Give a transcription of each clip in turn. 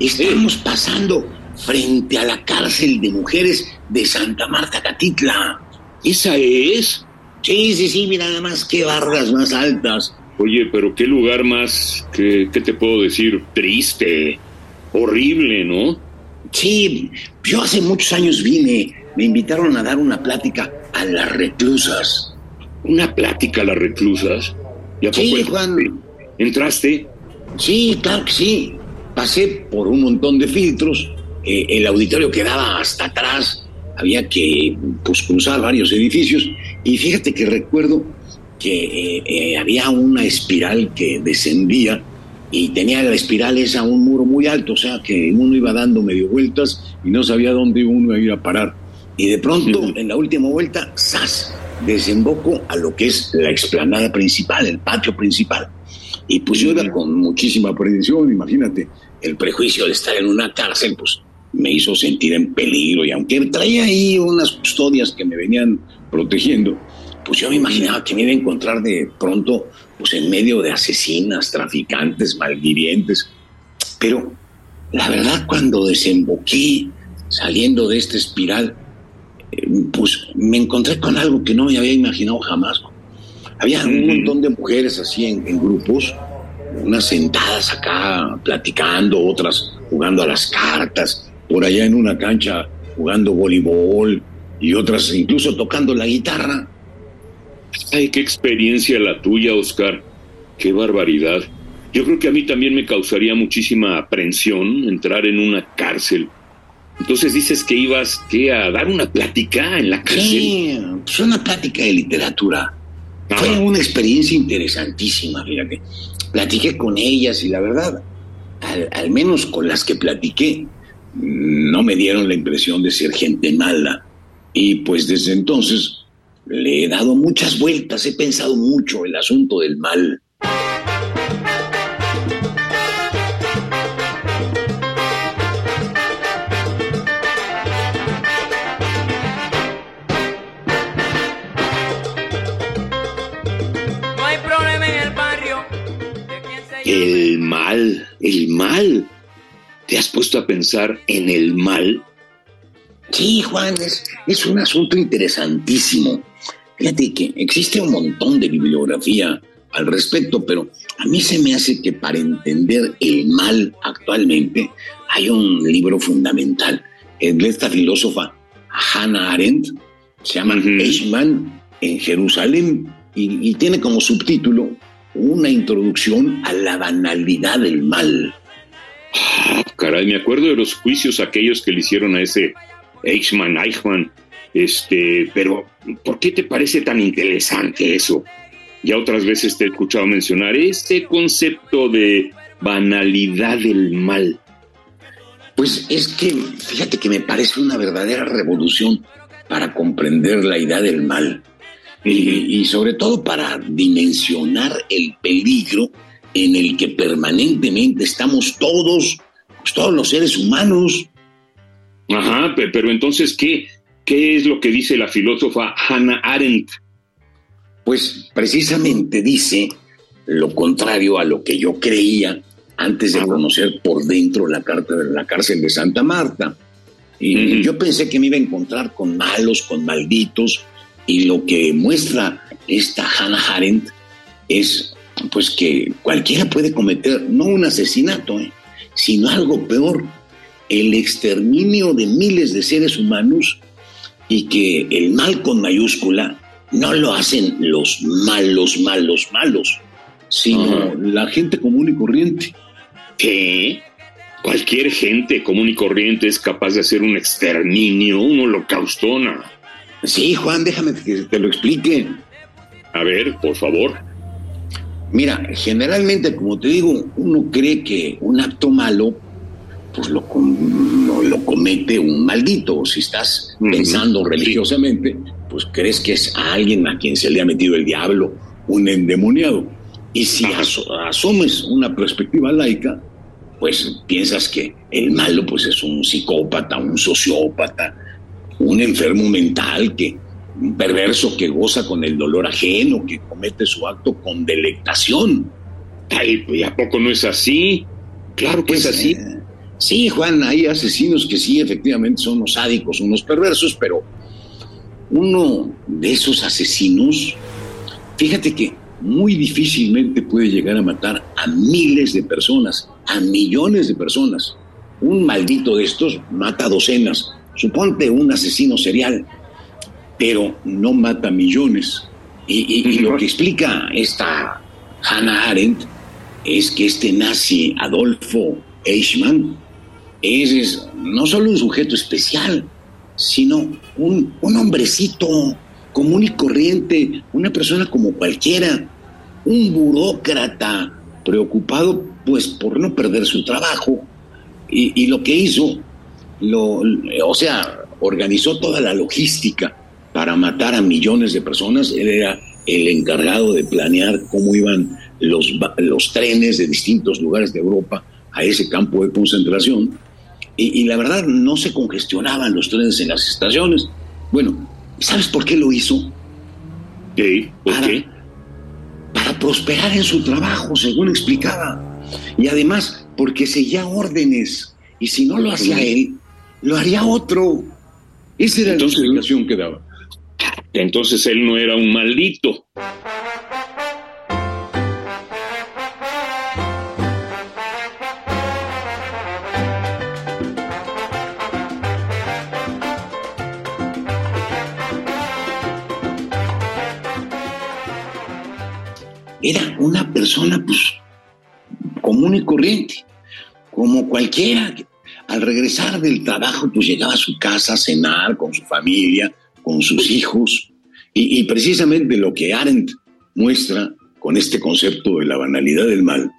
estamos pasando frente a la cárcel de mujeres de Santa Marta Catitla. ¿Esa es? Sí, sí, sí, mira nada más qué barras más altas. Oye, pero qué lugar más, qué, qué te puedo decir, triste, horrible, ¿no? Sí, yo hace muchos años vine, me invitaron a dar una plática a las reclusas. ¿Una plática a las reclusas? ¿Y a poco sí, Juan. ¿Entraste? Sí, claro que sí. Pasé por un montón de filtros. Eh, el auditorio quedaba hasta atrás. Había que pues, cruzar varios edificios. Y fíjate que recuerdo que eh, eh, había una espiral que descendía y tenía la espiral esa un muro muy alto, o sea que uno iba dando medio vueltas y no sabía dónde uno iba a ir a parar. Y de pronto, en la última vuelta, ¡zas! Desemboco a lo que es la explanada principal, el patio principal. Y pues yo iba con muchísima aprensión, imagínate, el prejuicio de estar en una cárcel, pues me hizo sentir en peligro y aunque traía ahí unas custodias que me venían protegiendo, pues yo me imaginaba que me iba a encontrar de pronto pues en medio de asesinas, traficantes, malvivientes. Pero la verdad cuando desemboqué saliendo de esta espiral, eh, pues me encontré con algo que no me había imaginado jamás. Había un montón de mujeres así en, grupos, unas sentadas acá platicando, otras jugando a las cartas, por allá en una cancha jugando voleibol y otras incluso tocando la guitarra. Ay, qué experiencia la tuya, Oscar. Qué barbaridad. Yo creo que a mí también me causaría muchísima aprensión entrar en una cárcel. Entonces dices que ibas ¿qué, a dar una plática en la cárcel. Sí, pues una plática de literatura. Fue una experiencia interesantísima, fíjate. Platiqué con ellas y la verdad, al, menos con las que platiqué, no me dieron la impresión de ser gente mala. Y pues desde entonces le he dado muchas vueltas, he pensado mucho el asunto del mal. El mal, el mal. ¿Te has puesto a pensar en el mal? Sí, Juan, es, es un asunto interesantísimo. Fíjate que existe un montón de bibliografía al respecto, pero a mí se me hace que para entender el mal actualmente hay un libro fundamental. Es de esta filósofa Hannah Arendt, se llama Eichmann en Jerusalén y, y tiene como subtítulo una introducción a la banalidad del mal. Ah, caray, me acuerdo de los juicios aquellos que le hicieron a ese Eichmann, Eichmann, este, pero ¿por qué te parece tan interesante eso? Ya otras veces te he escuchado mencionar este concepto de banalidad del mal. Pues es que, fíjate que me parece una verdadera revolución para comprender la idea del mal y, sobre todo para dimensionar el peligro en el que permanentemente estamos todos, pues, todos los seres humanos. Ajá, pero entonces, ¿qué, ¿qué es lo que dice la filósofa Hannah Arendt? Pues precisamente dice lo contrario a lo que yo creía antes de conocer por dentro la, la cárcel de Santa Marta. Y yo pensé que me iba a encontrar con malos, con malditos, y lo que muestra esta Hannah Arendt es pues que cualquiera puede cometer no un asesinato, ¿eh? sino algo peor, el exterminio de miles de seres humanos y que el mal con mayúscula no lo hacen los malos, malos, malos, sino la gente común y corriente. ¿Qué? Cualquier gente común y corriente es capaz de hacer un exterminio, un holocaustona. Sí, Juan, déjame que te lo explique. A ver, por favor. Mira, generalmente, como te digo, uno cree que un acto malo pues lo, lo, comete un maldito. Si estás pensando religiosamente, pues crees que es a alguien a quien se le ha metido el diablo, un endemoniado. Y si asumes una perspectiva laica, pues piensas que el malo pues es un psicópata, un sociópata, un enfermo mental que un perverso que goza con el dolor ajeno, que comete su acto con delectación. Ay, ¿y a poco no es así? Claro que es pues, así. Eh, sí, Juan, hay asesinos que sí, efectivamente son unos sádicos, unos perversos, pero uno de esos asesinos, fíjate que muy difícilmente puede llegar a matar a miles de personas, a millones de personas. Un maldito de estos mata docenas. Suponte un asesino serial, pero no mata millones. Y, lo que explica esta Hannah Arendt es que este nazi Adolfo Eichmann es, no solo un sujeto especial, sino un, un hombrecito común y corriente, una persona como cualquiera, un burócrata preocupado pues por no perder su trabajo y, y lo que hizo, lo, o sea, organizó toda la logística para matar a millones de personas. Él era el encargado de planear cómo iban los, los trenes de distintos lugares de Europa a ese campo de concentración. Y, la verdad no se congestionaban los trenes en las estaciones. Bueno, ¿sabes por qué lo hizo? ¿Qué? ¿Por para, qué? Para prosperar en su trabajo, según explicaba. Y además, porque seguía órdenes. Y si no lo hacía él, lo haría otro. Esa era la explicación que daba. Entonces él no era un maldito. Era una persona pues común y corriente, como cualquiera. Al regresar del trabajo pues llegaba a su casa a cenar con su familia, con sus hijos. Y, precisamente lo que Arendt muestra con este concepto de la banalidad del mal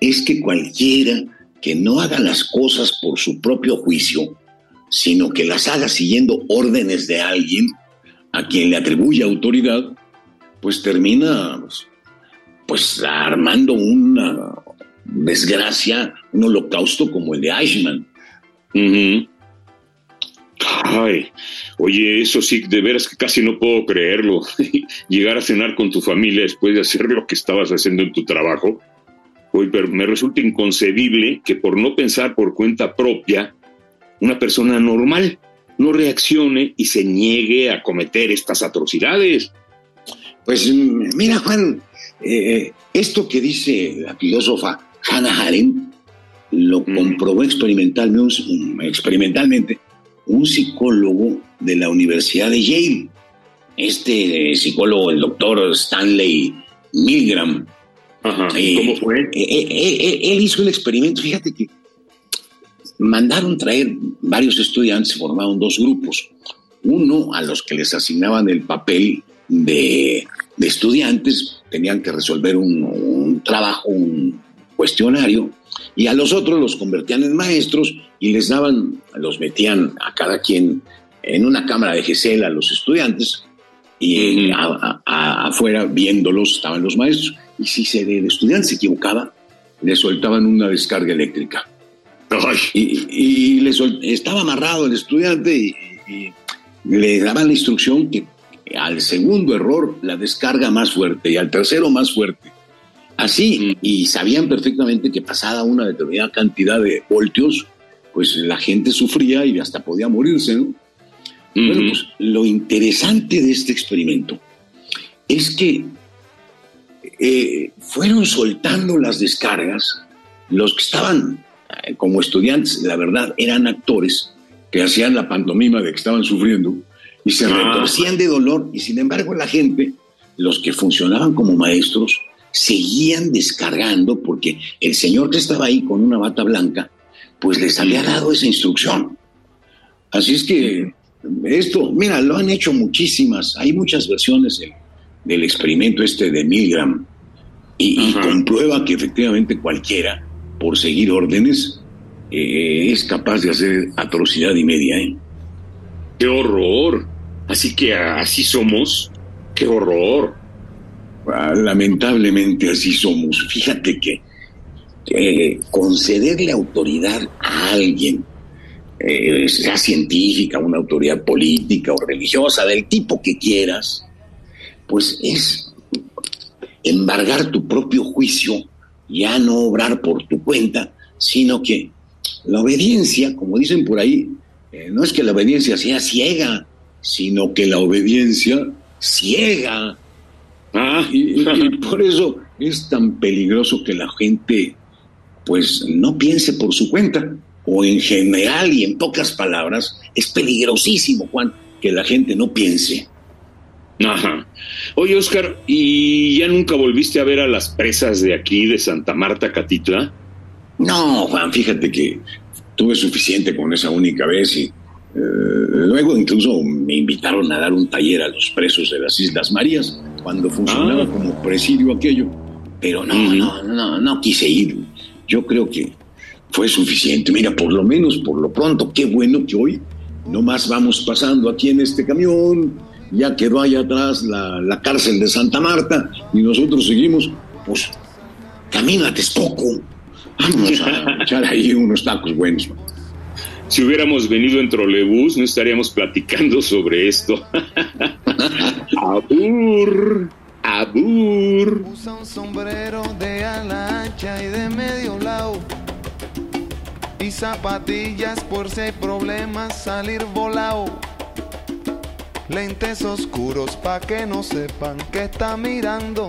es que cualquiera que no haga las cosas por su propio juicio, sino que las haga siguiendo órdenes de alguien a quien le atribuye autoridad, pues termina pues armando una desgracia, un holocausto como el de Eichmann. Ay, oye, eso sí, de veras que casi no puedo creerlo. Llegar a cenar con tu familia después de hacer lo que estabas haciendo en tu trabajo. Oye, pero me resulta inconcebible que por no pensar por cuenta propia, una persona normal no reaccione y se niegue a cometer estas atrocidades. Pues mira, Juan, eh, esto que dice la filósofa Hannah Arendt lo comprobó experimentalmente un psicólogo de la Universidad de Yale. Este psicólogo, el doctor Stanley Milgram. Eh, ¿Cómo fue? Eh, eh, él hizo el experimento, fíjate que mandaron traer varios estudiantes, formaron dos grupos. Uno a los que les asignaban el papel de, estudiantes, tenían que resolver un trabajo, un cuestionario, y a los otros los convertían en maestros y les daban, los metían a cada quien en una cámara de gesela a los estudiantes y afuera viéndolos estaban los maestros. Y si se, el estudiante se equivocaba, le soltaban una descarga eléctrica. Y, le estaba amarrado el estudiante y, y, le daban la instrucción que al segundo error la descarga más fuerte y al tercero más fuerte. Así, y sabían perfectamente que pasada una determinada cantidad de voltios, pues la gente sufría y hasta podía morirse. ¿no? Bueno, pues lo interesante de este experimento es que eh, fueron soltando las descargas, los que estaban eh, como estudiantes, la verdad, eran actores que hacían la pantomima de que estaban sufriendo y se ah. retorcían de dolor, y sin embargo la gente, los que funcionaban como maestros, seguían descargando porque el señor que estaba ahí con una bata blanca pues les había dado esa instrucción. Así es que esto, mira, lo han hecho muchísimas, hay muchas versiones del, experimento este de Milgram y, comprueba que efectivamente cualquiera, por seguir órdenes, eh, es capaz de hacer atrocidad y media, ¿eh? ¡Qué horror! Así que así somos. ¡Qué horror! Ah, lamentablemente así somos. Fíjate que concederle autoridad a alguien, eh, sea científica, una autoridad política o religiosa, del tipo que quieras, pues es embargar tu propio juicio, ya no obrar por tu cuenta, sino que la obediencia, como dicen por ahí, eh, no es que la obediencia sea ciega, sino que la obediencia ciega. Ah, y, por eso es tan peligroso que la gente pues no piense por su cuenta, o en general y en pocas palabras, es peligrosísimo, Juan, que la gente no piense. Ajá. Oye, Oscar, ¿y ya nunca volviste a ver a las presas de aquí, de Santa Marta, Catitla? No, Juan, fíjate que tuve suficiente con esa única vez y eh, luego incluso me invitaron a dar un taller a los presos de las Islas Marías cuando funcionaba ah. como presidio aquello. Pero no, no, no, no quise ir. Yo creo que fue suficiente. Mira, por lo menos, por lo pronto, qué bueno que hoy no más vamos pasando aquí en este camión, ya quedó ahí atrás la, la cárcel de Santa Marta y nosotros seguimos, pues, camino a Texcoco. Vamos a echar ahí unos tacos buenos. Si hubiéramos venido en trolebús, no estaríamos platicando sobre esto. abur, abur. Usa un sombrero de ala ancha y de medio lado. Y zapatillas por si hay problemas salir volado. Lentes oscuros pa' que no sepan que está mirando